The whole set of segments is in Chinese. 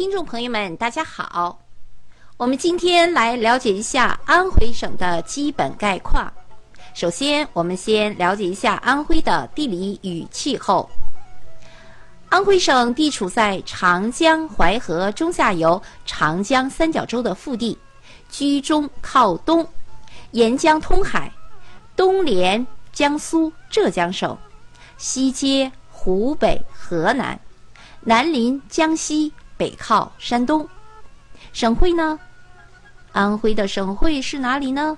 听众朋友们，大家好。我们今天来了解一下安徽省的基本概况。首先，我们先了解一下安徽的地理与气候。安徽省地处在长江、淮河中下游长江三角洲的腹地，居中靠东，沿江通海，东连江苏、浙江省，西接湖北、河南，南临江西，北靠山东。省会呢？安徽的省会是哪里呢？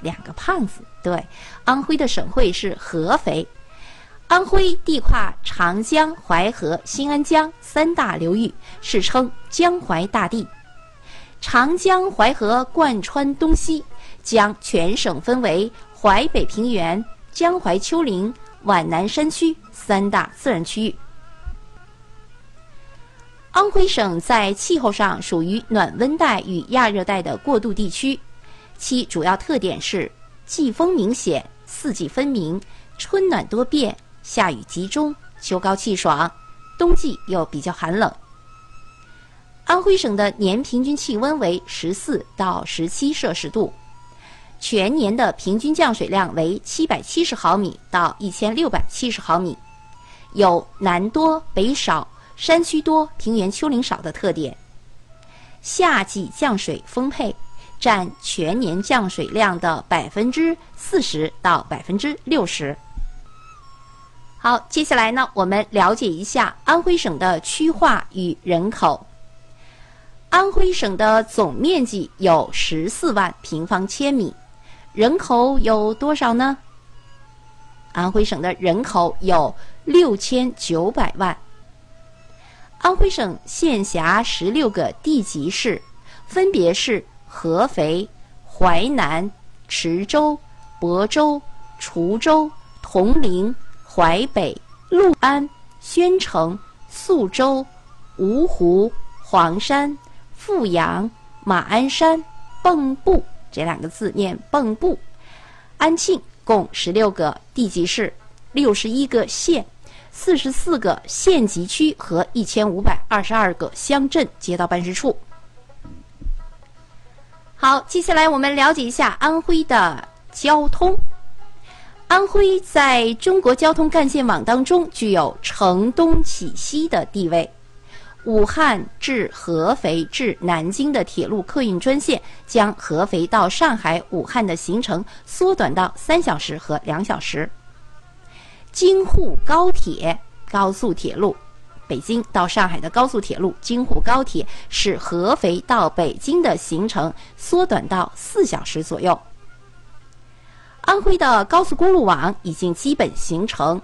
两个胖子，对，安徽的省会是合肥。安徽地跨长江、淮河、新安江三大流域，世称江淮大地。长江、淮河贯穿东西，将全省分为淮北平原、江淮丘陵、皖南山区三大自然区域。安徽省在气候上属于暖温带与亚热带的过渡地区，其主要特点是季风明显、四季分明、春暖多变、夏雨集中、秋高气爽，冬季又比较寒冷。安徽省的年平均气温为十四到十七摄氏度，全年的平均降水量为七百七十毫米到一千六百七十毫米，有南多北少。山区多、平原丘陵少的特点。夏季降水丰沛，占全年降水量的百分之四十到百分之六十。好，接下来呢，我们了解一下安徽省的区划与人口。安徽省的总面积有十四万平方千米，人口有多少呢？安徽省的人口有六千九百万。安徽省县辖十六个地级市，分别是合肥、淮南、池州、亳州、滁州、铜陵、淮北、六安、宣城、宿州、芜湖、黄山、阜阳、马鞍山、蚌埠这两个字念蚌埠、安庆，共十六个地级市，六十一个县。四十四个县级区和一千五百二十二个乡镇街道办事处。好，接下来我们了解一下安徽的交通。安徽在中国交通干线网当中具有承东启西的地位。武汉至合肥至南京的铁路客运专线，将合肥到上海、武汉的行程缩短到三小时和两小时。京沪高铁高速铁路，北京到上海的高速铁路京沪高铁，使合肥到北京的行程缩短到四小时左右。安徽的高速公路网已经基本形成，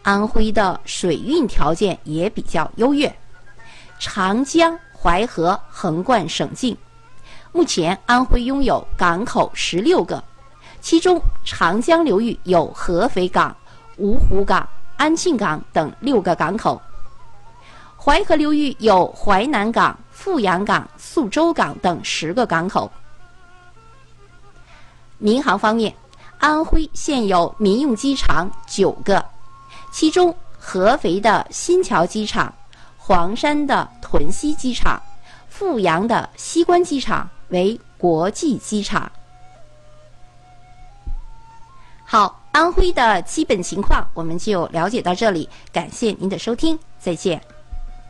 安徽的水运条件也比较优越，长江、淮河横贯省境。目前，安徽拥有港口十六个，其中长江流域有合肥港。芜湖港、安庆港等六个港口，淮河流域有淮南港、富阳港、宿州港等十个港口。民航方面，安徽现有民用机场九个，其中合肥的新桥机场、黄山的屯溪机场、富阳的西关机场为国际机场。好。安徽的基本情况，我们就了解到这里。感谢您的收听，再见。